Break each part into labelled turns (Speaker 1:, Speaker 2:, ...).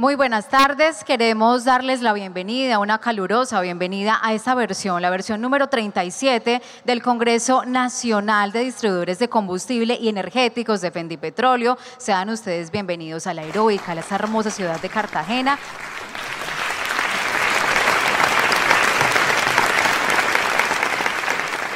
Speaker 1: Muy buenas tardes, queremos darles la bienvenida, una calurosa bienvenida a esta versión, la versión número 37 del Congreso Nacional de Distribuidores de Combustible y Energéticos de Fendipetróleo. Sean ustedes bienvenidos a la heroica, a esta hermosa ciudad de Cartagena.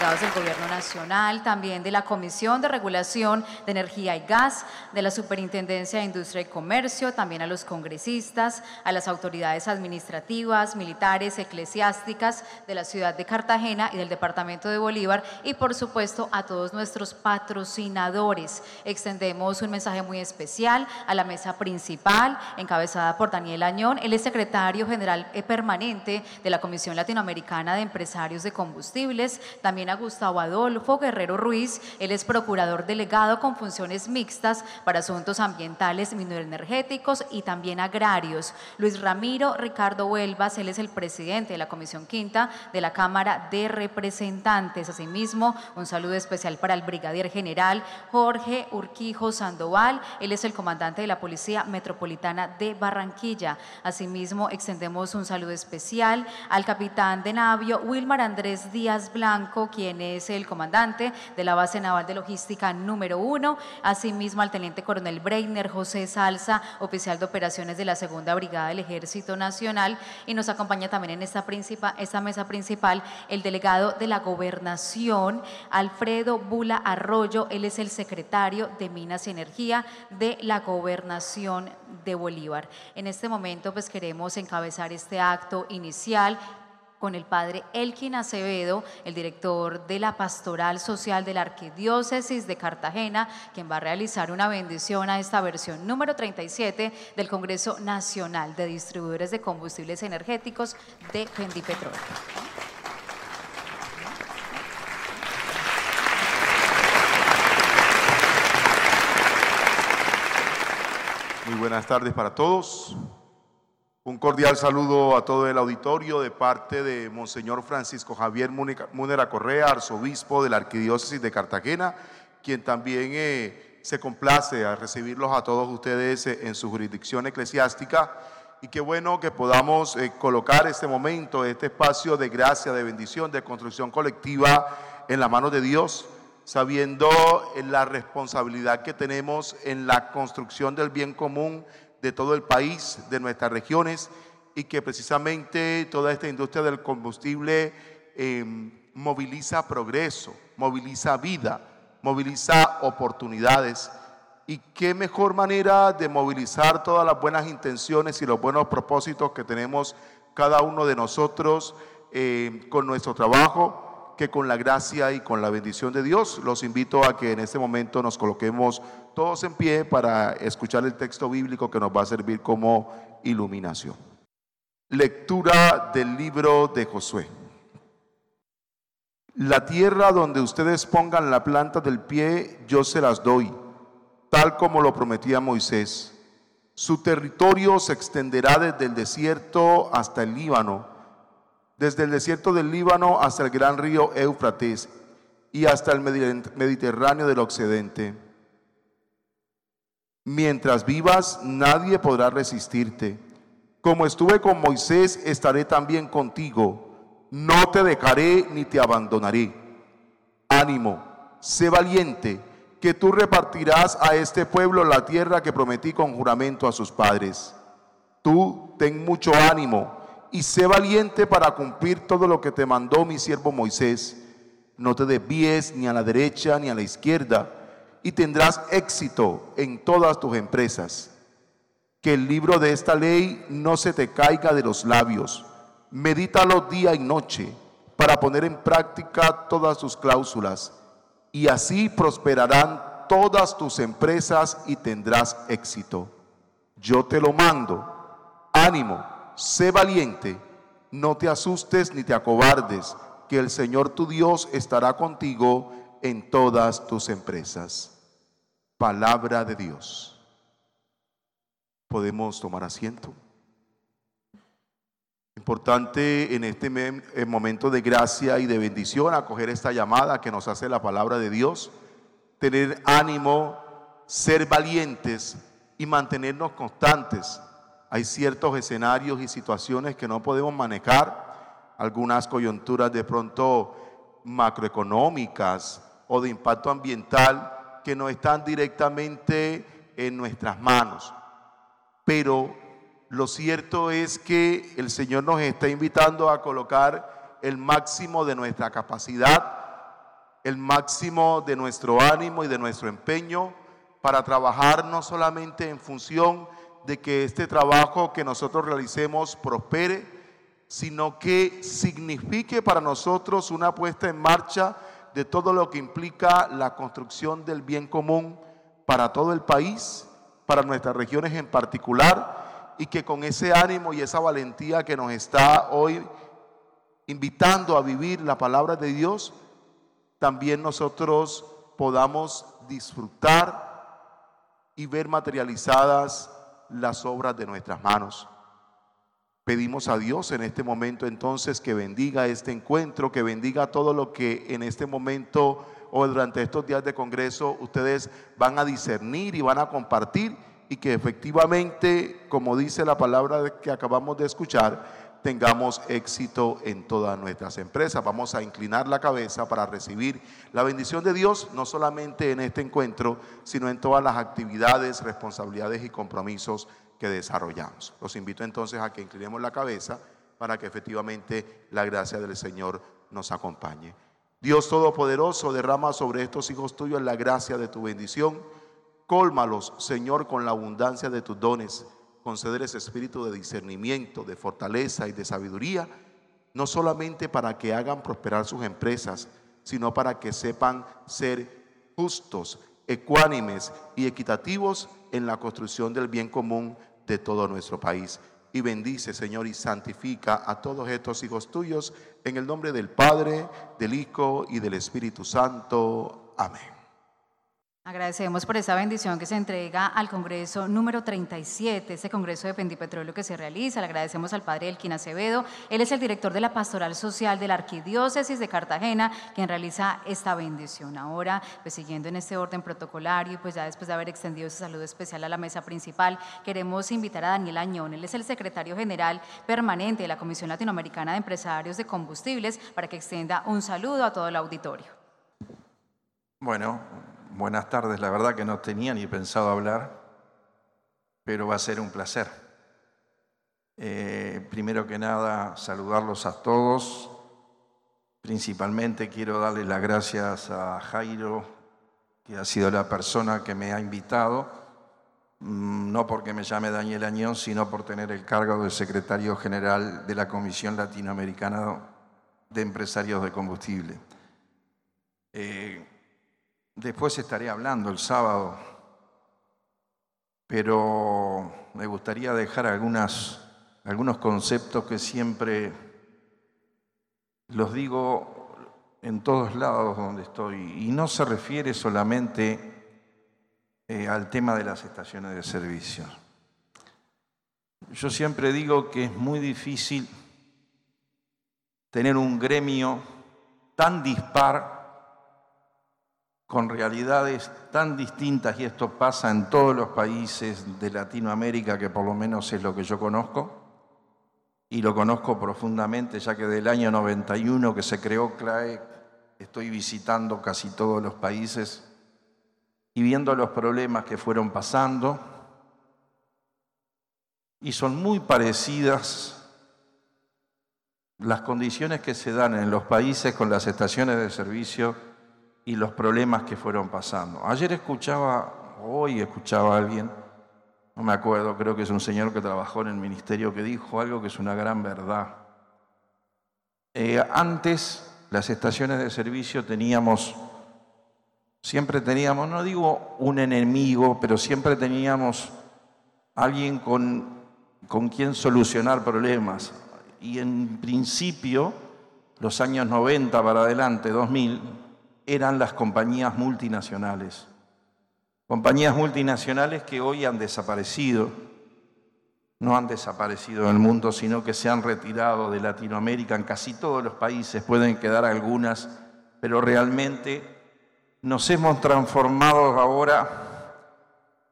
Speaker 1: Del Gobierno Nacional, también de la Comisión de Regulación de Energía y Gas, de la Superintendencia de Industria y Comercio, también a los congresistas, a las autoridades administrativas, militares, eclesiásticas de la ciudad de Cartagena y del departamento de Bolívar y por supuesto a todos nuestros patrocinadores. Extendemos un mensaje muy especial a la mesa principal encabezada por Daniel Añón, él es secretario general permanente de la Comisión Latinoamericana de Empresarios de Combustibles, también a Gustavo Adolfo Guerrero Ruiz. Él es procurador delegado con funciones mixtas para asuntos ambientales, mineroenergéticos y también agrarios. Luis Ramiro Ricardo Huelvas, él es el presidente de la Comisión Quinta de la Cámara de Representantes. Asimismo, un saludo especial para el brigadier general Jorge Urquijo Sandoval. Él es el comandante de la Policía Metropolitana de Barranquilla. Asimismo, extendemos un saludo especial al capitán de navio Wilmar Andrés Díaz Blanco, quien es el comandante de la base naval de logística número uno, asimismo al teniente coronel Breiner José Salsa, oficial de operaciones de la segunda brigada del Ejército Nacional, y nos acompaña también en esta, esta mesa principal el delegado de la gobernación, Alfredo Bula Arroyo, él es el secretario de Minas y Energía de la gobernación de Bolívar. En este momento pues queremos encabezar este acto inicial con el padre Elkin Acevedo, el director de la Pastoral Social de la Arquidiócesis de Cartagena, quien va a realizar una bendición a esta versión número 37 del Congreso Nacional de Distribuidores de Combustibles Energéticos de Gendipetróleo.
Speaker 2: Muy buenas tardes para todos. Un cordial saludo a todo el auditorio de parte de Monseñor Francisco Javier Múnera Correa, arzobispo de la Arquidiócesis de Cartagena, quien también eh, se complace a recibirlos a todos ustedes eh, en su jurisdicción eclesiástica. Y qué bueno que podamos eh, colocar este momento, este espacio de gracia, de bendición, de construcción colectiva en la mano de Dios, sabiendo la responsabilidad que tenemos en la construcción del bien común de todo el país, de nuestras regiones, y que precisamente toda esta industria del combustible em, moviliza progreso, moviliza vida, moviliza oportunidades. Y qué mejor manera de movilizar todas las buenas intenciones y los buenos propósitos que tenemos cada uno de nosotros em, con nuestro trabajo que con la gracia y con la bendición de Dios. Los invito a que en este momento nos coloquemos todos en pie para escuchar el texto bíblico que nos va a servir como iluminación. Lectura del libro de Josué. La tierra donde ustedes pongan la planta del pie, yo se las doy, tal como lo prometía Moisés. Su territorio se extenderá desde el desierto hasta el Líbano desde el desierto del Líbano hasta el gran río Éufrates y hasta el Mediterráneo del occidente. Mientras vivas, nadie podrá resistirte. Como estuve con Moisés, estaré también contigo. No te dejaré ni te abandonaré. Ánimo, sé valiente, que tú repartirás a este pueblo la tierra que prometí con juramento a sus padres. Tú ten mucho ánimo y sé valiente para cumplir todo lo que te mandó mi siervo Moisés. No te desvíes ni a la derecha ni a la izquierda, y tendrás éxito en todas tus empresas. Que el libro de esta ley no se te caiga de los labios. Medítalo día y noche para poner en práctica todas sus cláusulas, y así prosperarán todas tus empresas y tendrás éxito. Yo te lo mando. Ánimo sé valiente, no te asustes ni te acobardes, que el Señor tu Dios estará contigo en todas tus empresas. Palabra de Dios. Podemos tomar asiento. Importante en este momento de gracia y de bendición acoger esta llamada que nos hace la palabra de Dios, tener ánimo, ser valientes y mantenernos constantes Hay ciertos escenarios y situaciones que no podemos manejar, algunas coyunturas de pronto macroeconómicas o de impacto ambiental que no están directamente en nuestras manos. Pero lo cierto es que el Señor nos está invitando a colocar el máximo de nuestra capacidad, el máximo de nuestro ánimo y de nuestro empeño para trabajar no solamente en función de que este trabajo que nosotros realicemos prospere, sino que signifique para nosotros una puesta en marcha de todo lo que implica la construcción del bien común para todo el país, para nuestras regiones en particular, y que con ese ánimo y esa valentía que nos está hoy invitando a vivir la palabra de Dios, también nosotros podamos disfrutar y ver materializadas las obras de nuestras manos. Pedimos a Dios en este momento entonces que bendiga este encuentro, que bendiga todo lo que en este momento o durante estos días de Congreso ustedes van a discernir y van a compartir y que efectivamente, como dice la palabra que acabamos de escuchar, tengamos éxito en todas nuestras empresas. Vamos a inclinar la cabeza para recibir la bendición de Dios, no solamente en este encuentro, sino en todas las actividades, responsabilidades y compromisos que desarrollamos. Los invito entonces a que inclinemos la cabeza para que efectivamente la gracia del Señor nos acompañe. Dios Todopoderoso, derrama sobre estos hijos tuyos la gracia de tu bendición. Cólmalos, Señor, con la abundancia de tus dones. Conceder ese espíritu de discernimiento, de fortaleza y de sabiduría, no solamente para que hagan prosperar sus empresas, sino para que sepan ser justos, ecuánimes y equitativos en la construcción del bien común de todo nuestro país. Y bendice, Señor, y santifica a todos estos hijos tuyos en el nombre del Padre, del Hijo y del Espíritu Santo. Amén.
Speaker 1: Agradecemos por esa bendición que se entrega al Congreso número 37, ese Congreso de Pendipetróleo que se realiza. Le agradecemos al Padre Elquín Acevedo. Él es el director de la Pastoral Social de la Arquidiócesis de Cartagena, quien realiza esta bendición. Ahora, pues siguiendo en este orden protocolario y pues ya después de haber extendido ese saludo especial a la mesa principal, queremos invitar a Daniel Añón. Él es el secretario general permanente de la Comisión Latinoamericana de Empresarios de Combustibles para que extienda un saludo a todo el auditorio.
Speaker 3: Bueno, Buenas tardes, la verdad que no tenía ni pensado hablar, pero va a ser un placer. Eh, primero que nada, saludarlos a todos. Principalmente quiero darle las gracias a Jairo, que ha sido la persona que me ha invitado, mm, no porque me llame Daniel Añón, sino por tener el cargo de secretario general de la Comisión Latinoamericana de Empresarios de Combustible. Eh, Después estaré hablando el sábado, pero me gustaría dejar algunos conceptos que siempre los digo en todos lados donde estoy, y no se refiere solamente eh, al tema de las estaciones de servicio. Yo siempre digo que es muy difícil tener un gremio tan dispar con realidades tan distintas, y esto pasa en todos los países de Latinoamérica, que por lo menos es lo que yo conozco, y lo conozco profundamente, ya que del año 91 que se creó CLAE, estoy visitando casi todos los países y viendo los problemas que fueron pasando, y son muy parecidas las condiciones que se dan en los países con las estaciones de servicio y los problemas que fueron pasando. Ayer escuchaba, hoy escuchaba a alguien, no me acuerdo, creo que es un señor que trabajó en el ministerio que dijo algo que es una gran verdad. Eh, antes las estaciones de servicio teníamos, siempre teníamos, no digo un enemigo, pero siempre teníamos alguien con, con quien solucionar problemas. Y en principio, los años 90 para adelante, 2000, eran las compañías multinacionales. Compañías multinacionales que hoy han desaparecido, no han desaparecido en el mundo, sino que se han retirado de Latinoamérica. En casi todos los países, pueden quedar algunas, pero realmente nos hemos transformado ahora,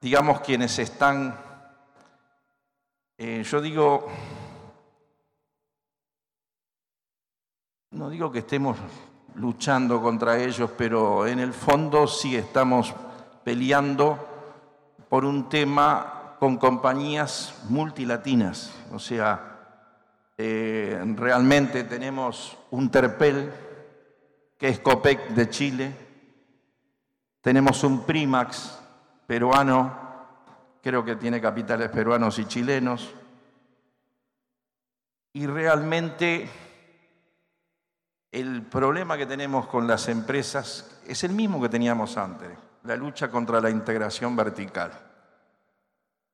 Speaker 3: digamos, quienes están Eh, yo digo, no digo que estemos luchando contra ellos, pero en el fondo sí estamos peleando por un tema con compañías multilatinas. O sea, eh, realmente tenemos un Terpel, que es COPEC de Chile, tenemos un Primax peruano, creo que tiene capitales peruanos y chilenos, y realmente el problema que tenemos con las empresas es el mismo que teníamos antes, la lucha contra la integración vertical.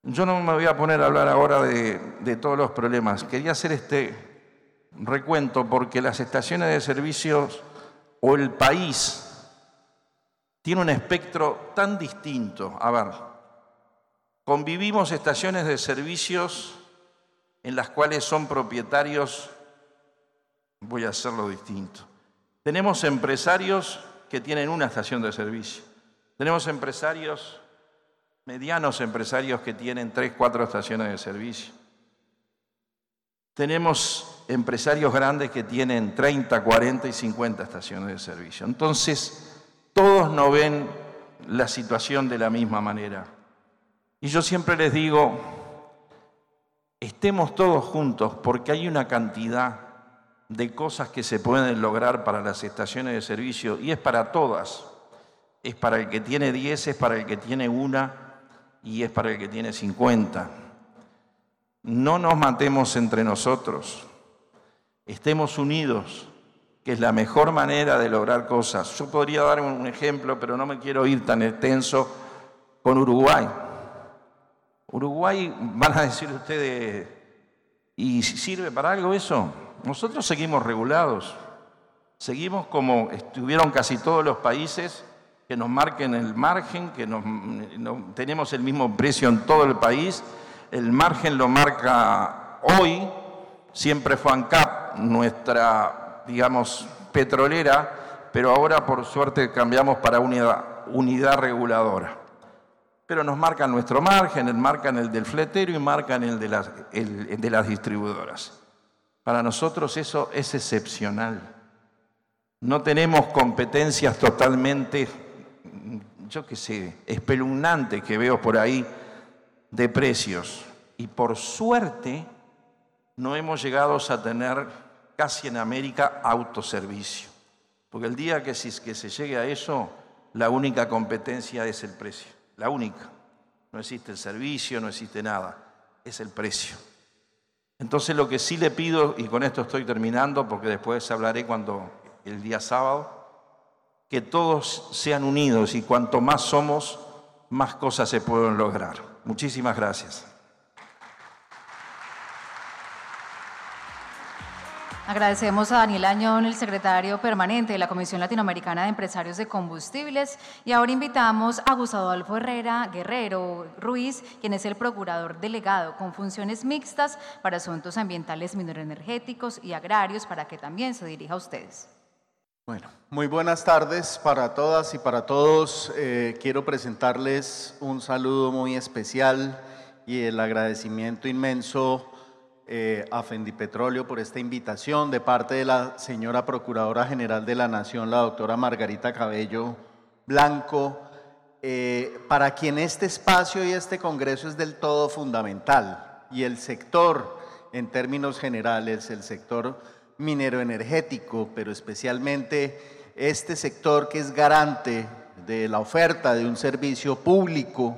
Speaker 3: Yo no me voy a poner a hablar ahora de, todos los problemas. Quería hacer este recuento porque las estaciones de servicios o el país tiene un espectro tan distinto. A ver, convivimos estaciones de servicios en las cuales son propietarios voy a hacerlo distinto. Tenemos empresarios que tienen una estación de servicio. Tenemos empresarios, medianos empresarios que tienen tres, cuatro estaciones de servicio. Tenemos empresarios grandes que tienen 30, 40 y 50 estaciones de servicio. Entonces, todos no ven la situación de la misma manera. Y yo siempre les digo, estemos todos juntos porque hay una cantidad de cosas que se pueden lograr para las estaciones de servicio y es para todas. Es para el que tiene 10, es para el que tiene una y es para el que tiene 50. No nos matemos entre nosotros, estemos unidos, que es la mejor manera de lograr cosas. Yo podría dar un ejemplo, pero no me quiero ir tan extenso con Uruguay. Uruguay, van a decir ustedes, ¿y sirve para algo eso? Nosotros seguimos regulados, seguimos como estuvieron casi todos los países que nos marquen el margen, que tenemos el mismo precio en todo el país. El margen lo marca hoy, siempre fue ANCAP, nuestra, digamos, petrolera, pero ahora por suerte cambiamos para unidad, reguladora. Pero nos marcan nuestro margen, marcan el del fletero y marcan el de el de las distribuidoras. Para nosotros eso es excepcional. No tenemos competencias totalmente, yo qué sé, espeluznantes que veo por ahí de precios. Y por suerte no hemos llegado a tener casi en América autoservicio. Porque el día que, que se llegue a eso, la única competencia es el precio. La única. No existe el servicio, no existe nada. Es el precio. Entonces lo que sí le pido, y con esto estoy terminando, porque después hablaré cuando el día sábado, que todos sean unidos y cuanto más somos, más cosas se pueden lograr. Muchísimas gracias.
Speaker 1: Agradecemos a Daniel Añón, el secretario permanente de la Comisión Latinoamericana de Empresarios de Combustibles. Y ahora invitamos a Gustavo Adolfo Herrera Guerrero Ruiz, quien es el procurador delegado con funciones mixtas para asuntos ambientales, mineroenergéticos y agrarios, para que también se dirija a ustedes.
Speaker 4: Bueno, muy buenas tardes para todas y para todos. Eh, quiero presentarles un saludo muy especial y el agradecimiento inmenso eh, a Fendipetróleo por esta invitación de parte de la señora Procuradora General de la Nación, la doctora Margarita Cabello Blanco, eh, para quien este espacio y este congreso es del todo fundamental. Y el sector, en términos generales, el sector minero energético, pero especialmente este sector que es garante de la oferta de un servicio público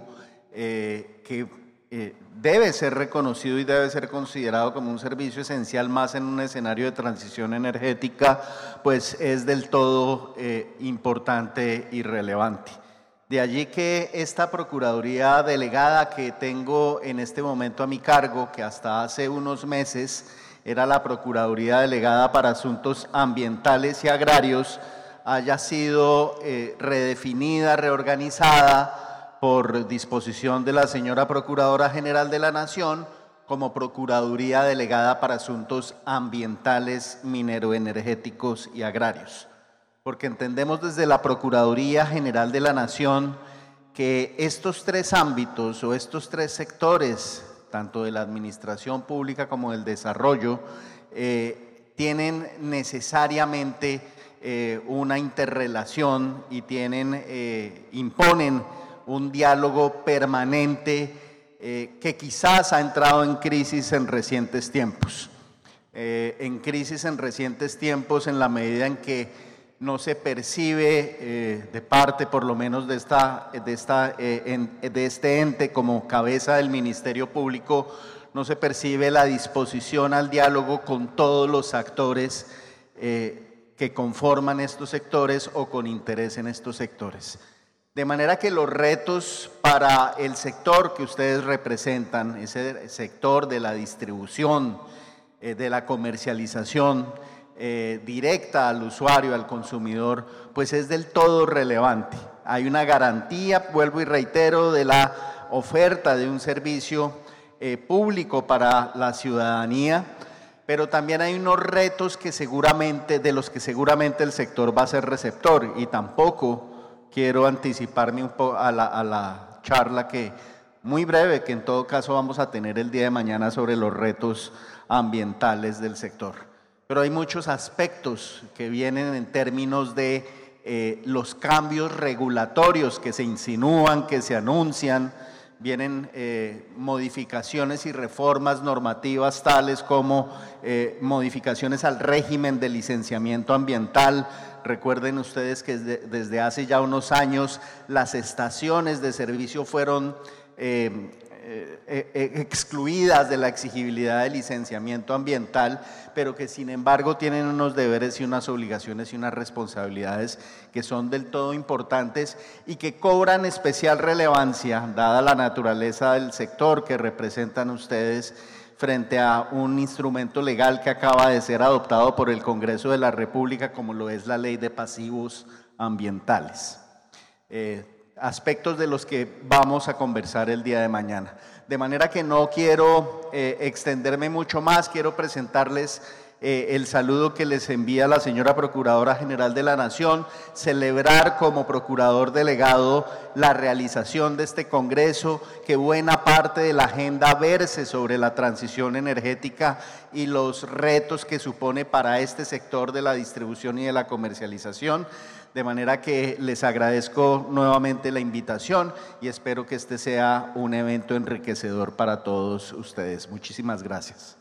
Speaker 4: eh, que eh, debe ser reconocido y debe ser considerado como un servicio esencial más en un escenario de transición energética, pues es del todo eh, importante y relevante. De allí que esta Procuraduría delegada que tengo en este momento a mi cargo, que hasta hace unos meses era la Procuraduría delegada para Asuntos Ambientales y Agrarios, haya sido eh, redefinida, reorganizada, por disposición de la señora Procuradora General de la Nación como Procuraduría Delegada para Asuntos Ambientales, Mineroenergéticos y Agrarios. Porque entendemos desde la Procuraduría General de la Nación que estos tres ámbitos o estos tres sectores tanto de la administración pública como del desarrollo, eh, tienen necesariamente eh, una interrelación y tienen, imponen un diálogo permanente que quizás ha entrado en crisis en recientes tiempos. en crisis en recientes tiempos en la medida en que no se percibe eh, de parte, por lo menos de, esta, de, esta, eh, de este ente como cabeza del Ministerio Público, no se percibe la disposición al diálogo con todos los actores eh, que conforman estos sectores o con interés en estos sectores. De manera que los retos para el sector que ustedes representan, ese sector de la distribución, de la comercialización, eh, directa al usuario, al consumidor, pues es del todo relevante. Hay una garantía, vuelvo y reitero, de la oferta de un servicio eh, público para la ciudadanía, pero también hay unos retos que seguramente, de los que seguramente el sector va a ser receptor y tampoco quiero anticiparme un poco a la, charla que muy breve, que en todo caso vamos a tener el día de mañana sobre los retos ambientales del sector pero hay muchos aspectos que vienen en términos de eh, los cambios regulatorios que se insinúan, que se anuncian, vienen eh, modificaciones y reformas normativas tales como eh, modificaciones al régimen de licenciamiento ambiental. Recuerden ustedes que desde, hace ya unos años las estaciones de servicio fueron eh, eh, excluidas de la exigibilidad del licenciamiento ambiental, pero que sin embargo tienen unos deberes y unas obligaciones y unas responsabilidades que son del todo importantes y que cobran especial relevancia, dada la naturaleza del sector que representan ustedes frente a un instrumento legal que acaba de ser adoptado por el Congreso de la República, como lo es la ley de pasivos ambientales. Eh, aspectos de los que vamos a conversar el día de mañana. De manera que no quiero eh, extenderme mucho más, quiero presentarles eh, el saludo que les envía la señora Procuradora General de la Nación, celebrar como Procurador Delegado la realización de este Congreso, que buena parte de la agenda verse sobre la transición energética y los retos que supone para este sector de la distribución y de la comercialización. De manera que les agradezco nuevamente la invitación y espero que este sea un evento enriquecedor para todos ustedes. Muchísimas gracias.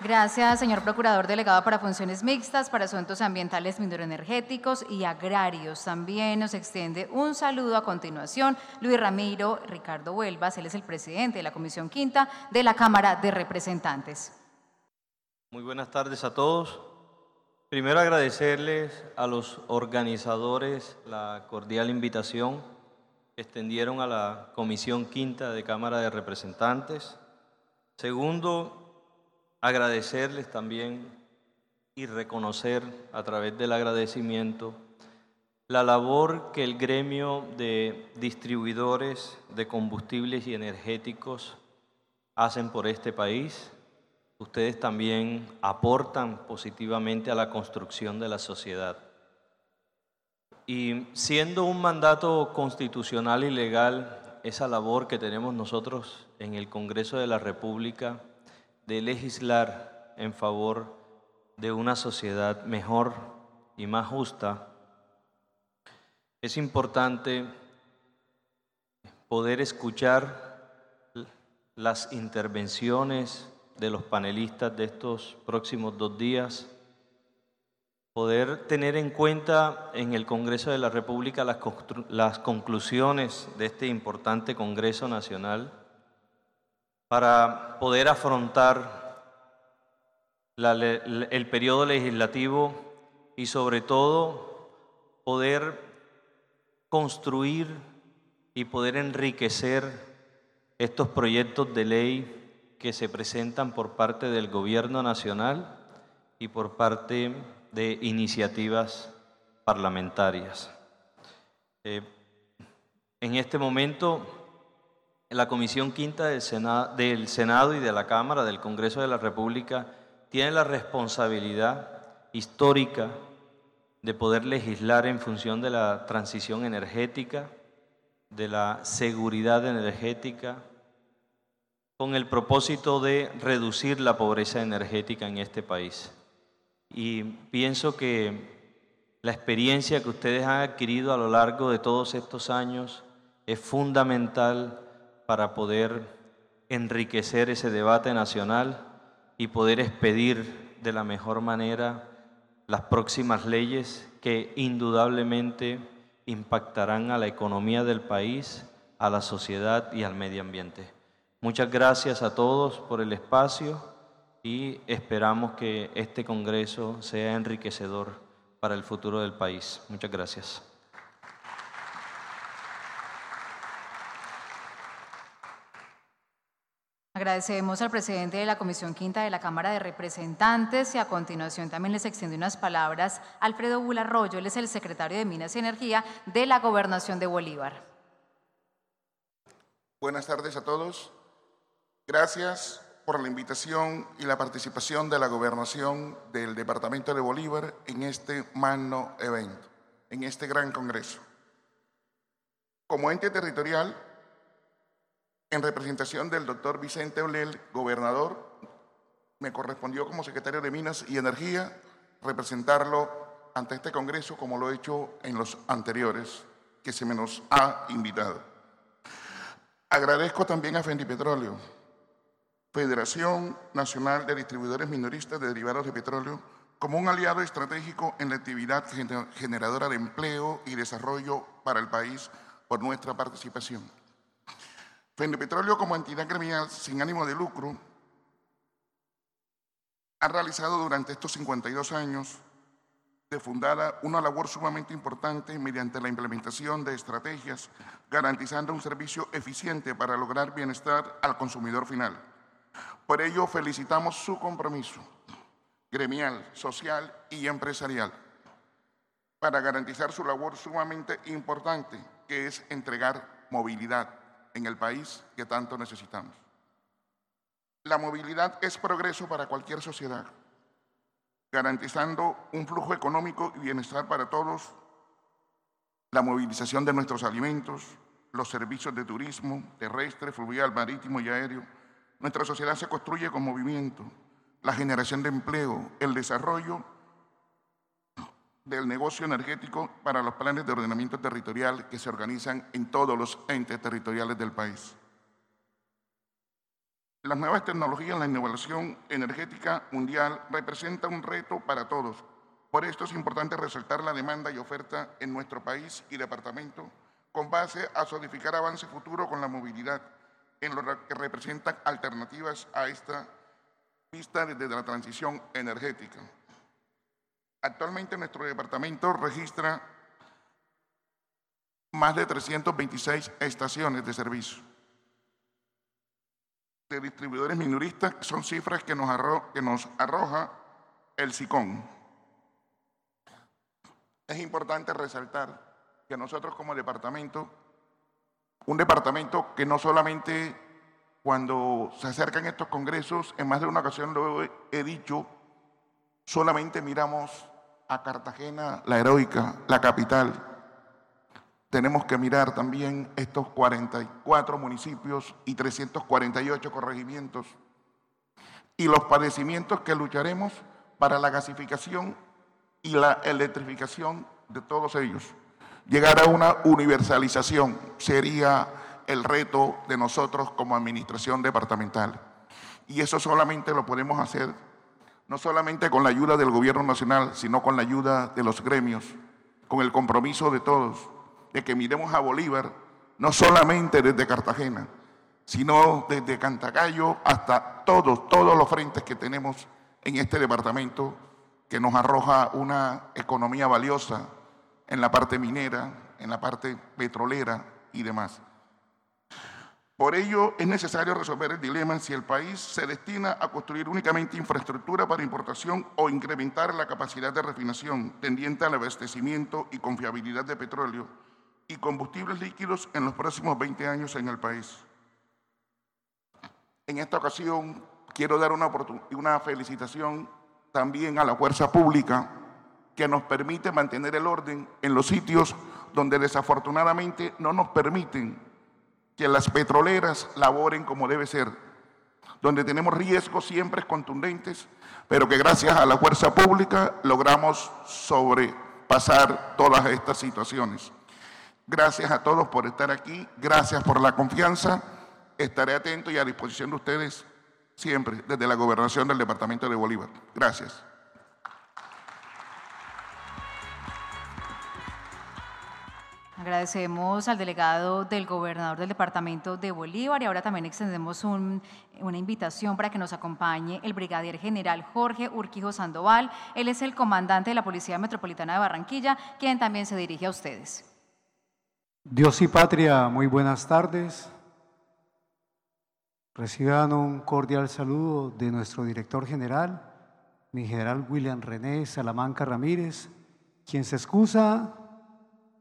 Speaker 1: Gracias, señor Procurador Delegado para Funciones Mixtas, para Asuntos Ambientales, Mineroenergéticos y Agrarios. También nos extiende un saludo a continuación Luis Ramiro Ricardo Huelvas, él es el presidente de la Comisión Quinta de la Cámara de Representantes.
Speaker 5: Muy buenas tardes a todos. Primero agradecerles a los organizadores la cordial invitación que extendieron a la Comisión Quinta de Cámara de Representantes. Segundo, agradecerles también y reconocer a través del agradecimiento la labor que el gremio de distribuidores de combustibles y energéticos hacen por este país ustedes también aportan positivamente a la construcción de la sociedad. Y siendo un mandato constitucional y legal, esa labor que tenemos nosotros en el Congreso de la República de legislar en favor de una sociedad mejor y más justa, es importante poder escuchar las intervenciones de los panelistas de estos próximos dos días, poder tener en cuenta en el Congreso de la República las, conclusiones de este importante Congreso Nacional para poder afrontar el periodo legislativo y sobre todo poder construir y poder enriquecer estos proyectos de ley que se presentan por parte del Gobierno Nacional y por parte de iniciativas parlamentarias. Eh, en este momento, la Comisión Quinta del Senado, del Senado y de la Cámara del Congreso de la República tiene la responsabilidad histórica de poder legislar en función de la transición energética, de la seguridad energética con el propósito de reducir la pobreza energética en este país. Y pienso que la experiencia que ustedes han adquirido a lo largo de todos estos años es fundamental para poder enriquecer ese debate nacional y poder expedir de la mejor manera las próximas leyes que indudablemente impactarán a la economía del país, a la sociedad y al medio ambiente. Muchas gracias a todos por el espacio y esperamos que este Congreso sea enriquecedor para el futuro del país. Muchas gracias.
Speaker 1: Agradecemos al presidente de la Comisión Quinta de la Cámara de Representantes y a continuación también les extiende unas palabras Alfredo Bularroyo, él es el secretario de Minas y Energía de la Gobernación de Bolívar.
Speaker 6: Buenas tardes a todos. Gracias por la invitación y la participación de la Gobernación del Departamento de Bolívar en este magno evento, en este gran congreso. Como ente territorial, en representación del doctor Vicente Olel, gobernador, me correspondió como secretario de Minas y Energía representarlo ante este Congreso como lo he hecho en los anteriores que se me nos ha invitado. Agradezco también a Fendi Petróleo, Federación Nacional de Distribuidores Minoristas de Derivados de Petróleo, como un aliado estratégico en la actividad generadora de empleo y desarrollo para el país por nuestra participación. Petróleo como entidad gremial sin ánimo de lucro ha realizado durante estos 52 años de fundada una labor sumamente importante mediante la implementación de estrategias garantizando un servicio eficiente para lograr bienestar al consumidor final. Por ello felicitamos su compromiso gremial, social y empresarial para garantizar su labor sumamente importante que es entregar movilidad en el país que tanto necesitamos. La movilidad es progreso para cualquier sociedad, garantizando un flujo económico y bienestar para todos, la movilización de nuestros alimentos, los servicios de turismo terrestre, fluvial, marítimo y aéreo. Nuestra sociedad se construye con movimiento, la generación de empleo, el desarrollo del negocio energético para los planes de ordenamiento territorial que se organizan en todos los entes territoriales del país. Las nuevas tecnologías, la innovación energética mundial representa un reto para todos. Por esto es importante resaltar la demanda y oferta en nuestro país y departamento con base a solidificar avance futuro con la movilidad en lo que representan alternativas a esta vista desde la transición energética. Actualmente nuestro departamento registra más de 326 estaciones de servicio de distribuidores minoristas, son cifras que nos, que nos arroja el SICON. Es importante resaltar que nosotros como departamento, un departamento que no solamente cuando se acercan estos congresos, en más de una ocasión lo he dicho, solamente miramos a Cartagena, la heroica, la capital, tenemos que mirar también estos 44 municipios y 348 corregimientos y los padecimientos que lucharemos para la gasificación y la electrificación de todos ellos. Llegar a una universalización sería el reto de nosotros como administración departamental. Y eso solamente lo podemos hacer no solamente con la ayuda del gobierno nacional, sino con la ayuda de los gremios, con el compromiso de todos, de que miremos a Bolívar no solamente desde Cartagena, sino desde Cantagallo hasta todos, todos los frentes que tenemos en este departamento que nos arroja una economía valiosa en la parte minera, en la parte petrolera y demás. Por ello, es necesario resolver el dilema si el país se destina a construir únicamente infraestructura para importación o incrementar la capacidad de refinación tendiente al abastecimiento y confiabilidad de petróleo y combustibles líquidos en los próximos 20 años en el país. En esta ocasión, quiero dar una, una felicitación también a la fuerza pública que nos permite mantener el orden en los sitios donde desafortunadamente no nos permiten que las petroleras laboren como debe ser, donde tenemos riesgos siempre contundentes, pero que gracias a la fuerza pública logramos sobrepasar todas estas situaciones. Gracias a todos por estar aquí, gracias por la confianza, estaré atento y a disposición de ustedes siempre desde la gobernación del departamento de Bolívar. Gracias.
Speaker 1: Agradecemos al delegado del gobernador del departamento de Bolívar y ahora también extendemos una invitación para que nos acompañe el brigadier general Jorge Urquijo Sandoval. Él es el comandante de la Policía Metropolitana de Barranquilla, quien también se dirige a ustedes.
Speaker 7: Dios y patria, muy buenas tardes. Reciban un cordial saludo de nuestro director general, mi general William René Salamanca Ramírez, quien se excusa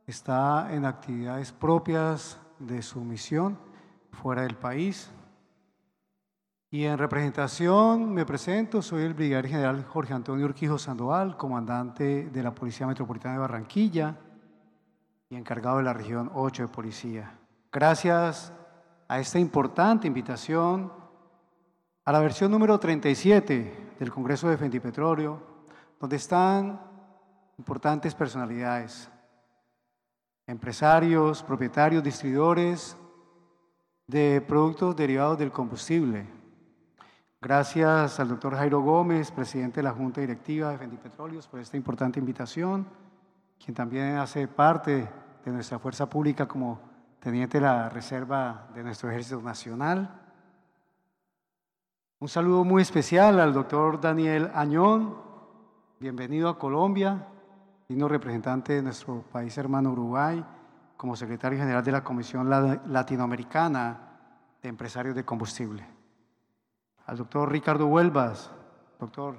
Speaker 7: está en actividades propias de su misión fuera del país. Y en representación me presento, soy el brigadier general Jorge Antonio Urquijo Sandoval, comandante de la Policía Metropolitana de Barranquilla y encargado de la región 8 de Policía. Gracias a esta importante invitación a la versión número 37 del Congreso de Fentipetróleo, donde están importantes personalidades, empresarios, propietarios, distribuidores de productos derivados del combustible. Gracias al doctor Jairo Gómez, presidente de la Junta Directiva de Fendipetróleos, por esta importante invitación, quien también hace parte de nuestra fuerza pública como teniente de la reserva de nuestro Ejército Nacional. Un saludo muy especial al doctor Daniel Añón, bienvenido a Colombia, digno representante de nuestro país hermano Uruguay, como secretario general de la Comisión Latinoamericana de Empresarios de Combustible. Al doctor Ricardo Huelvas, doctor,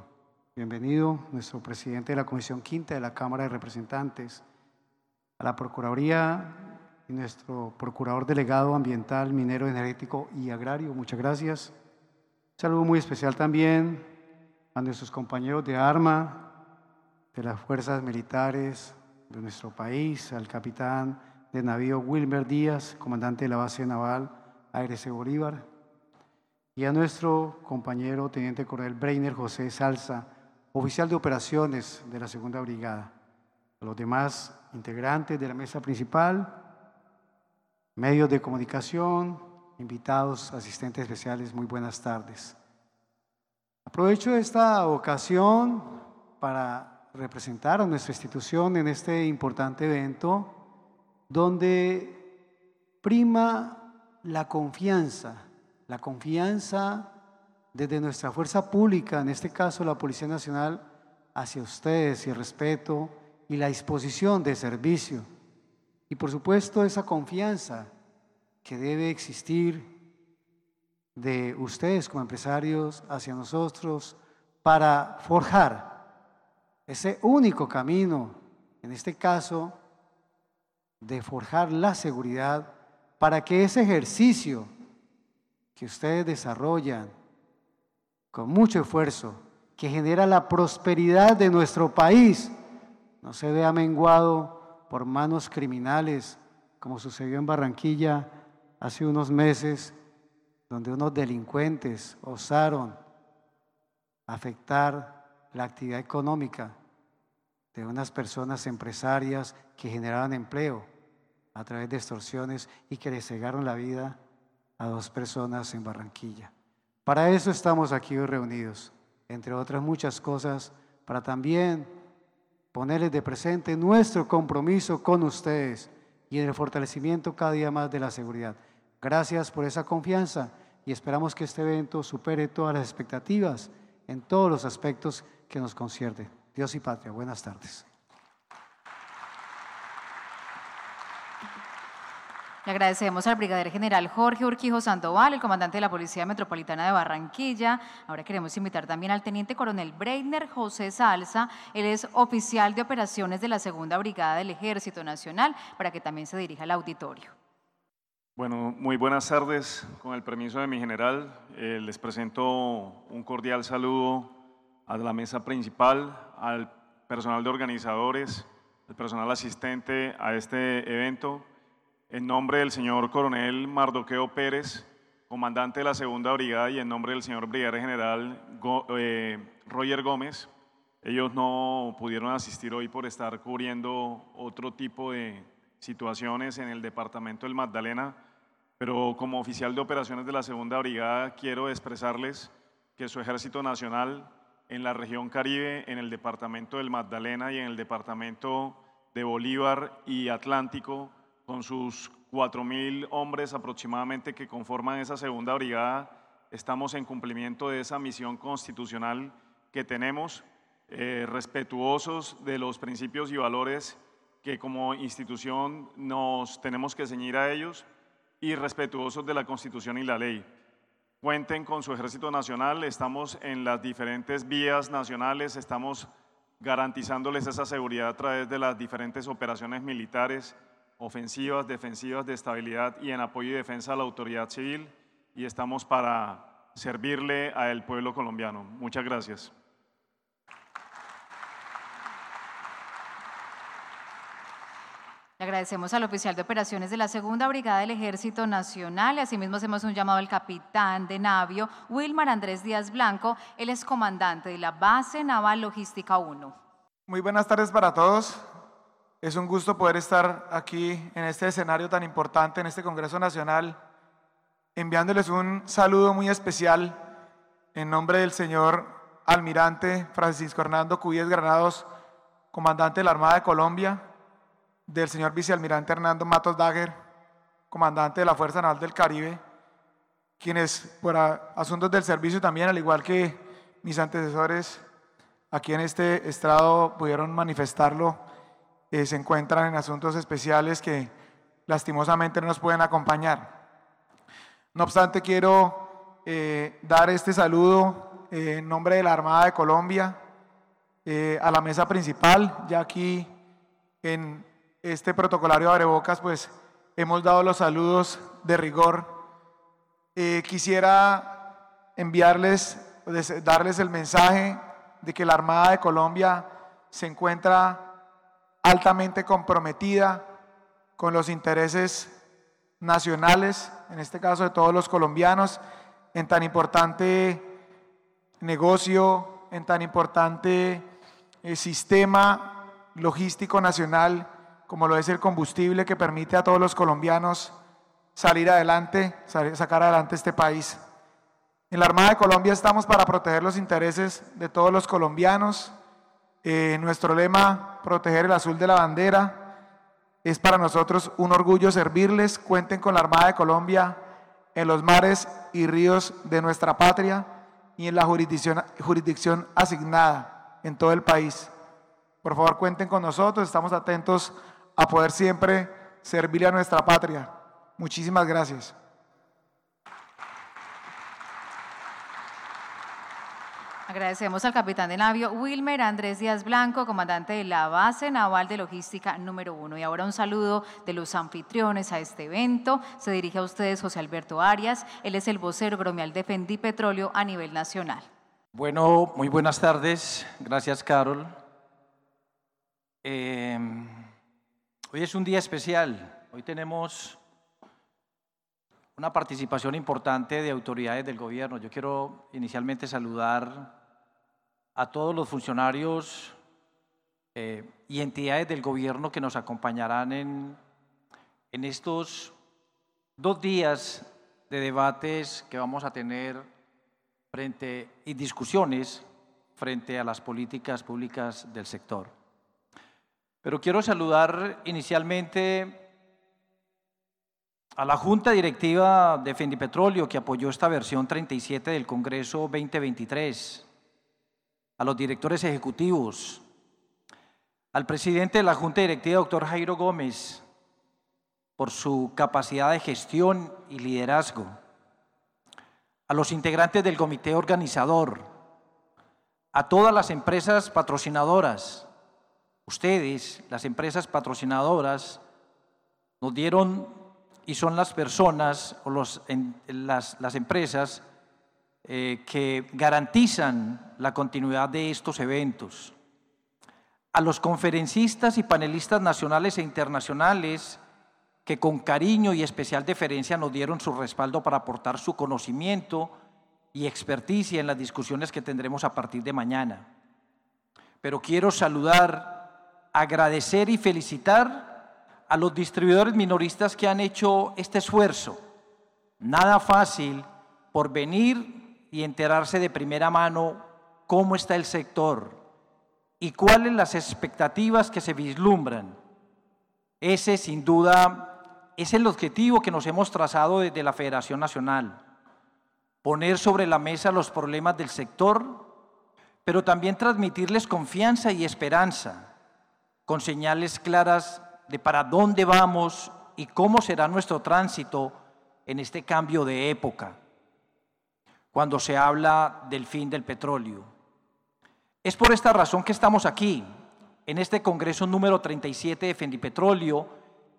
Speaker 7: bienvenido, nuestro presidente de la Comisión Quinta de la Cámara de Representantes, a la Procuraduría y nuestro procurador delegado ambiental, minero, energético y agrario, muchas gracias. Un saludo muy especial también a nuestros compañeros de ARMA, de las fuerzas militares de nuestro país, al capitán de navío Wilmer Díaz, comandante de la base naval Aires Bolívar, y a nuestro compañero teniente coronel Breiner José Salsa, oficial de operaciones de la segunda brigada, a los demás integrantes de la mesa principal, medios de comunicación, invitados, asistentes especiales, muy buenas tardes. Aprovecho esta ocasión para representar a nuestra institución en este importante evento donde prima la confianza, la confianza desde nuestra fuerza pública, en este caso la Policía Nacional, hacia ustedes y el respeto y la disposición de servicio. Y por supuesto esa confianza que debe existir de ustedes como empresarios hacia nosotros para forjar ese único camino, en este caso, de forjar la seguridad para que ese ejercicio que ustedes desarrollan con mucho esfuerzo, que genera la prosperidad de nuestro país, no se vea menguado por manos criminales, como sucedió en Barranquilla hace unos meses, donde unos delincuentes osaron afectar la actividad económica de unas personas empresarias que generaban empleo a través de extorsiones y que le cegaron la vida a dos personas en Barranquilla. Para eso estamos aquí hoy reunidos, entre otras muchas cosas, para también ponerles de presente nuestro compromiso con ustedes y en el fortalecimiento cada día más de la seguridad. Gracias por esa confianza y esperamos que este evento supere todas las expectativas en todos los aspectos que nos concierte. Dios y patria, buenas tardes.
Speaker 1: Le agradecemos al brigadier general Jorge Urquijo Sandoval, el comandante de la Policía Metropolitana de Barranquilla. Ahora queremos invitar también al teniente coronel Breiner José Salsa. Él es oficial de operaciones de la Segunda Brigada del Ejército Nacional, para que también se dirija al auditorio.
Speaker 8: Bueno, muy buenas tardes. Con el permiso de mi general, eh, les presento un cordial saludo a la mesa principal, al personal de organizadores el personal asistente a este evento, en nombre del señor coronel Mardoqueo Pérez, comandante de la segunda brigada, y en nombre del señor brigadier general eh, Roger Gómez, ellos no pudieron asistir hoy por estar cubriendo otro tipo de situaciones en el departamento del Magdalena, pero como oficial de operaciones de la segunda brigada quiero expresarles que su ejército nacional en la región Caribe, en el departamento del Magdalena y en el departamento de Bolívar y Atlántico, con sus 4.000 hombres aproximadamente que conforman esa segunda brigada, estamos en cumplimiento de esa misión constitucional que tenemos eh, respetuosos de los principios y valores que como institución nos tenemos que ceñir a ellos y respetuosos de la Constitución y la ley. Cuenten con su ejército nacional, estamos en las diferentes vías nacionales, estamos garantizándoles esa seguridad a través de las diferentes operaciones militares, ofensivas, defensivas, de estabilidad y en apoyo y defensa a la autoridad civil y estamos para servirle al pueblo colombiano. Muchas gracias.
Speaker 1: Le agradecemos al oficial de operaciones de la Segunda Brigada del Ejército Nacional y asimismo hacemos un llamado al capitán de navio Wilmar Andrés Díaz Blanco. Él es comandante de la Base Naval Logística 1.
Speaker 9: Muy buenas tardes para todos. Es un gusto poder estar aquí en este escenario tan importante, en este Congreso Nacional, enviándoles un saludo muy especial en nombre del señor almirante Francisco Hernando Cuyes Granados, comandante de la Armada de Colombia del señor vicealmirante Hernando Matos Dager, comandante de la Fuerza Naval del Caribe, quienes por asuntos del servicio también, al igual que mis antecesores aquí en este estrado pudieron manifestarlo, eh, se encuentran en asuntos especiales que lastimosamente no nos pueden acompañar. No obstante, quiero eh, dar este saludo eh, en nombre de la Armada de Colombia a la mesa principal, ya aquí en este protocolario abrebocas, pues hemos dado los saludos de rigor. Eh, quisiera enviarles, darles el mensaje de que la Armada de Colombia se encuentra altamente comprometida con los intereses nacionales, en este caso de todos los colombianos, en tan importante negocio, en tan importante eh, sistema logístico nacional como lo es el combustible que permite a todos los colombianos salir adelante, sacar adelante este país. En la Armada de Colombia estamos para proteger los intereses de todos los colombianos. Eh, nuestro lema, proteger el azul de la bandera, es para nosotros un orgullo servirles. Cuenten con la Armada de Colombia en los mares y ríos de nuestra patria y en la jurisdicción, jurisdicción asignada en todo el país. Por favor, cuenten con nosotros, estamos atentos a poder siempre servirle a nuestra patria. Muchísimas gracias.
Speaker 1: Agradecemos al capitán de navio Wilmer Andrés Díaz Blanco, comandante de la base naval de logística número uno. Y ahora un saludo de los anfitriones a este evento. Se dirige a ustedes José Alberto Arias. Él es el vocero gremial de Fendi Petróleo a nivel nacional.
Speaker 10: Bueno, muy buenas tardes. Gracias, Carol. Eh, Hoy es un día especial. Hoy tenemos una participación importante de autoridades del gobierno. Yo quiero inicialmente saludar a todos los funcionarios eh, y entidades del gobierno que nos acompañarán en, en estos dos días de debates que vamos a tener frente y discusiones frente a las políticas públicas del sector. Pero quiero saludar inicialmente a la Junta Directiva de Fendipetróleo que apoyó esta versión 37 del Congreso 2023, a los directores ejecutivos, al presidente de la Junta Directiva, doctor Jairo Gómez, por su capacidad de gestión y liderazgo, a los integrantes del comité organizador, a todas las empresas patrocinadoras, Ustedes, las empresas patrocinadoras, nos dieron y son las personas o las, las, empresas eh, que garantizan la continuidad de estos eventos. a los conferencistas y panelistas nacionales e internacionales que con cariño y especial deferencia nos dieron su respaldo para aportar su conocimiento y experticia en las discusiones que tendremos a partir de mañana. Pero quiero saludar, agradecer y felicitar a los distribuidores minoristas que han hecho este esfuerzo. Nada fácil por venir y enterarse de primera mano cómo está el sector y cuáles las expectativas que se vislumbran. Ese sin duda es el objetivo que nos hemos trazado desde la Federación Nacional poner sobre la mesa los problemas del sector, pero también transmitirles confianza y esperanza, con señales claras de para dónde vamos y cómo será nuestro tránsito en este cambio de época, cuando se habla del fin del petróleo. Es por esta razón que estamos aquí, en este Congreso número 37 de Fendipetróleo,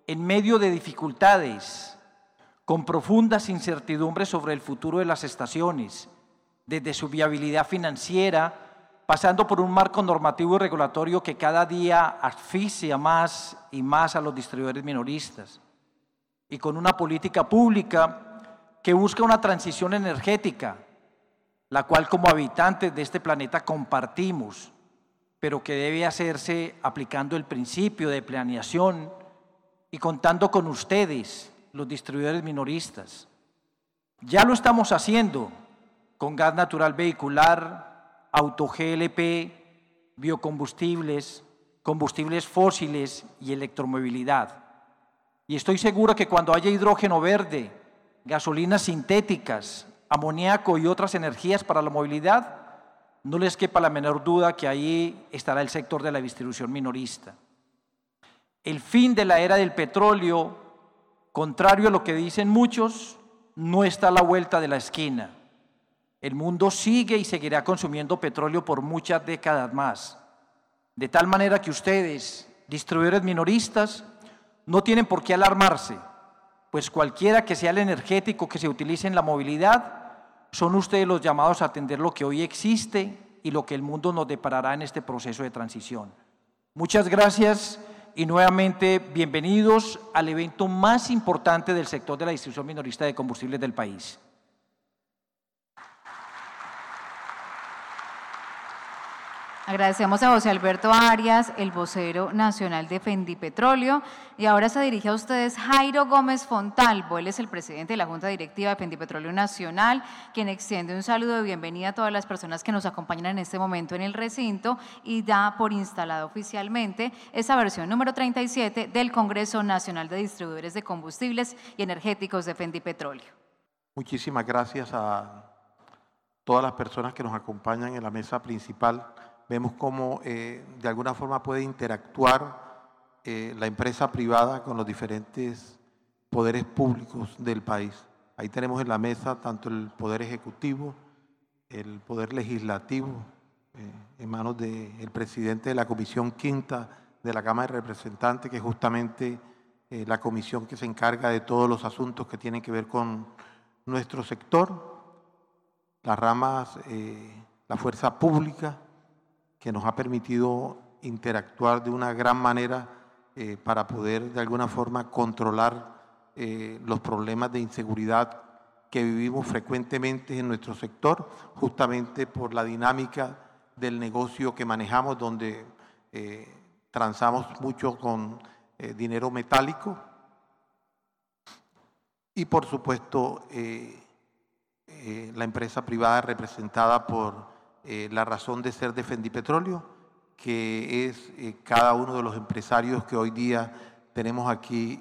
Speaker 10: en medio de dificultades, con profundas incertidumbres sobre el futuro de las estaciones, desde su viabilidad financiera, pasando por un marco normativo y regulatorio que cada día asfixia más y más a los distribuidores minoristas, y con una política pública que busca una transición energética, la cual como habitantes de este planeta compartimos, pero que debe hacerse aplicando el principio de planeación y contando con ustedes, los distribuidores minoristas. Ya lo estamos haciendo con gas natural vehicular, auto GLP, biocombustibles, combustibles fósiles y electromovilidad. Y estoy seguro que cuando haya hidrógeno verde, gasolinas sintéticas, amoníaco y otras energías para la movilidad, no les quepa la menor duda que ahí estará el sector de la distribución minorista. El fin de la era del petróleo Contrario a lo que dicen muchos, no está a la vuelta de la esquina. El mundo sigue y seguirá consumiendo petróleo por muchas décadas más. De tal manera que ustedes, distribuidores minoristas, no tienen por qué alarmarse, pues cualquiera que sea el energético que se utilice en la movilidad, son ustedes los llamados a atender lo que hoy existe y lo que el mundo nos deparará en este proceso de transición. Muchas gracias y nuevamente bienvenidos al evento más importante del sector de la distribución minorista de combustibles del país.
Speaker 1: Agradecemos a José Alberto Arias, el vocero nacional de Fendipetróleo. Y ahora se dirige a ustedes Jairo Gómez Fontalvo. Él es el presidente de la Junta Directiva de Fendipetróleo Nacional, quien extiende un saludo de bienvenida a todas las personas que nos acompañan en este momento en el recinto y da por instalado oficialmente esa versión número 37 del Congreso Nacional de Distribuidores de Combustibles y Energéticos de Fendipetróleo.
Speaker 11: Muchísimas gracias a todas las personas que nos acompañan en la mesa principal vemos cómo eh, de alguna forma puede interactuar eh, la empresa privada con los diferentes poderes públicos del país. Ahí tenemos en la mesa tanto el poder ejecutivo, el poder legislativo, eh, en manos del presidente de la Comisión Quinta de la Cámara de Representantes, que es justamente la comisión que se encarga de todos los asuntos que tienen que ver con nuestro sector, las ramas, la fuerza pública, que nos ha permitido interactuar de una gran manera eh, para poder de alguna forma controlar eh, los problemas de inseguridad que vivimos frecuentemente en nuestro sector, justamente por la dinámica del negocio que manejamos, donde eh, transamos mucho con dinero metálico. Y por supuesto la empresa privada representada por eh, la razón de ser de Fendipetróleo, que es eh, cada uno de los empresarios que hoy día tenemos aquí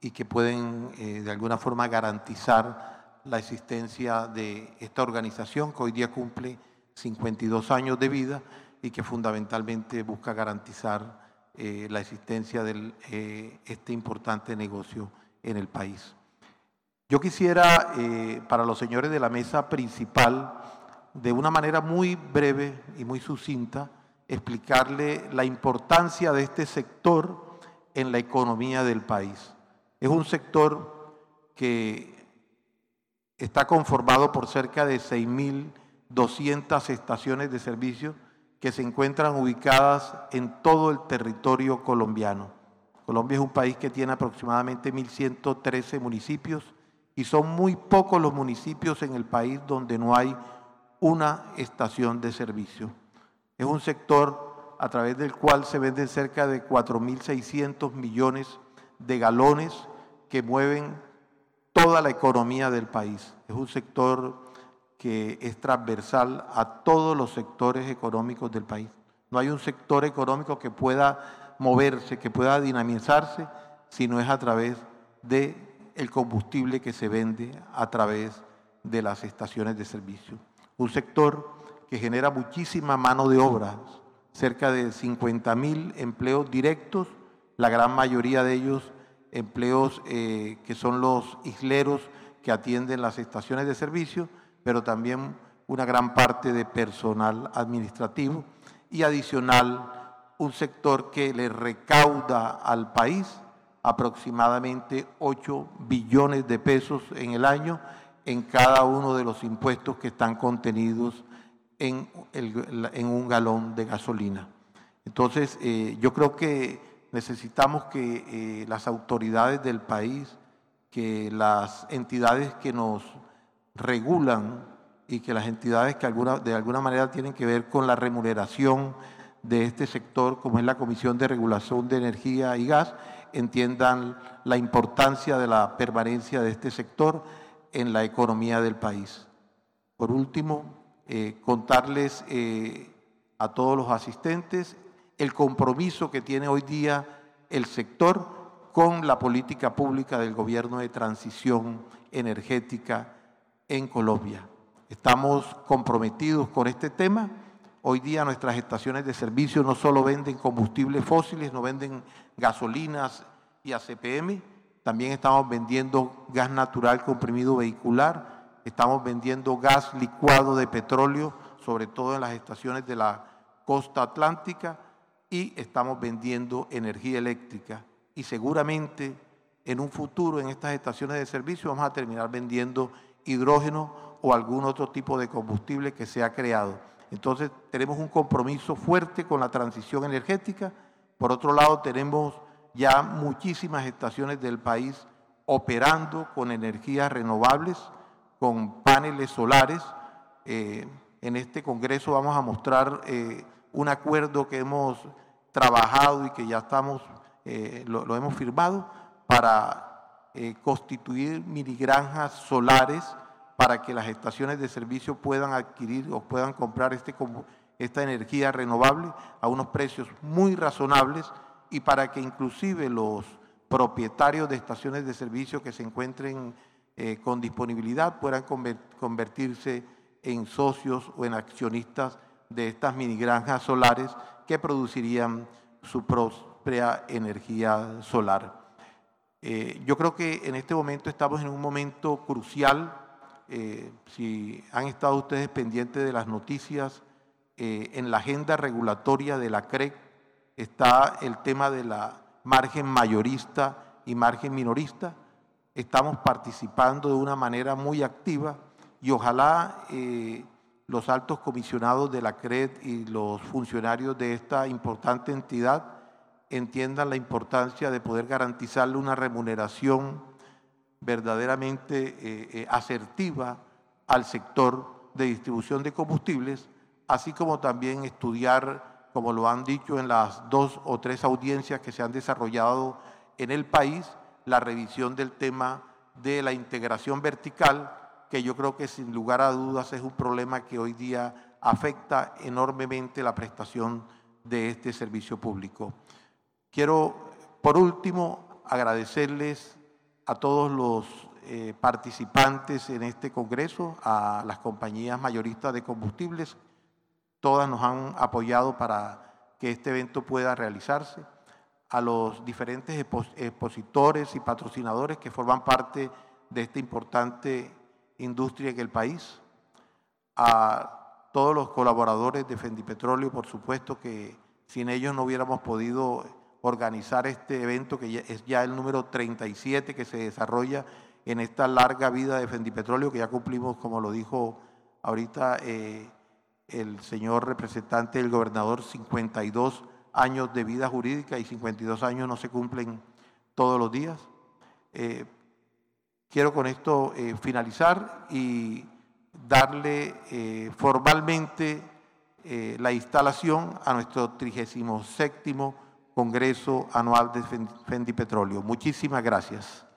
Speaker 11: y que pueden eh, de alguna forma garantizar la existencia de esta organización que hoy día cumple 52 años de vida y que fundamentalmente busca garantizar la existencia de este importante negocio en el país. Yo quisiera, para los señores de la mesa principal, de una manera muy breve y muy sucinta, explicarle la importancia de este sector en la economía del país. Es un sector que está conformado por cerca de 6.200 estaciones de servicio que se encuentran ubicadas en todo el territorio colombiano. Colombia es un país que tiene aproximadamente 1.113 municipios y son muy pocos los municipios en el país donde no hay una estación de servicio. Es un sector a través del cual se venden cerca de 4.600 millones de galones que mueven toda la economía del país. Es un sector que es transversal a todos los sectores económicos del país. No hay un sector económico que pueda moverse, que pueda dinamizarse, si no es a través de el combustible que se vende a través de las estaciones de servicio. Un sector que genera muchísima mano de obra, cerca de 50 mil empleos directos, la gran mayoría de ellos empleos eh, que son los isleros que atienden las estaciones de servicio, pero también una gran parte de personal administrativo y adicional un sector que le recauda al país aproximadamente 8 billones de pesos en el año en cada uno de los impuestos que están contenidos en, en un galón de gasolina. Entonces, eh, yo creo que necesitamos que eh, las autoridades del país, que las entidades que nos regulan y que las entidades que de alguna manera tienen que ver con la remuneración de este sector, como es la Comisión de Regulación de Energía y Gas, entiendan la importancia de la permanencia de este sector en la economía del país. Por último, eh, contarles eh, a todos los asistentes el compromiso que tiene hoy día el sector con la política pública del gobierno de transición energética en Colombia. Estamos comprometidos con este tema. Hoy día nuestras estaciones de servicio no solo venden combustibles fósiles, no venden gasolinas y ACPM, también estamos vendiendo gas natural comprimido vehicular, estamos vendiendo gas licuado de petróleo, sobre todo en las estaciones de la costa atlántica, y estamos vendiendo energía eléctrica. Y seguramente en un futuro en estas estaciones de servicio vamos a terminar vendiendo hidrógeno o algún otro tipo de combustible que se ha creado. Entonces tenemos un compromiso fuerte con la transición energética. Por otro lado, tenemos ya muchísimas estaciones del país operando con energías renovables, con paneles solares. Eh, en este Congreso vamos a mostrar eh, un acuerdo que hemos trabajado y que ya estamos, eh, lo, hemos firmado para constituir mini granjas solares para que las estaciones de servicio puedan adquirir o puedan comprar este, esta energía renovable a unos precios muy razonables y para que inclusive los propietarios de estaciones de servicio que se encuentren eh, con disponibilidad puedan convertirse en socios o en accionistas de estas mini granjas solares que producirían su propia energía solar. Eh, yo creo que en este momento estamos en un momento crucial eh, si han estado ustedes pendientes de las noticias, en la agenda regulatoria de la CREC está el tema de la margen mayorista y margen minorista. Estamos participando de una manera muy activa y ojalá eh, los altos comisionados de la CRED y los funcionarios de esta importante entidad entiendan la importancia de poder garantizarle una remuneración verdaderamente eh, eh, asertiva al sector de distribución de combustibles, así como también estudiar, como lo han dicho en las dos o tres audiencias que se han desarrollado en el país, la revisión del tema de la integración vertical, que yo creo que sin lugar a dudas es un problema que hoy día afecta enormemente la prestación de este servicio público. Quiero, por último, agradecerles a todos los eh, participantes en este Congreso, a las compañías mayoristas de combustibles. Todas nos han apoyado para que este evento pueda realizarse, a los diferentes expositores y patrocinadores que forman parte de esta importante industria en el país, a todos los colaboradores de Fendipetróleo, por supuesto que sin ellos no hubiéramos podido organizar este evento que es ya el número 37 que se desarrolla en esta larga vida de Fendipetróleo, que ya cumplimos, como lo dijo ahorita eh, el señor representante del gobernador, 52 años de vida jurídica y 52 años no se cumplen todos los días. Eh, quiero con esto eh, finalizar y darle eh, formalmente la instalación a nuestro 37 Congreso Anual de Fendi Petróleo. Muchísimas gracias.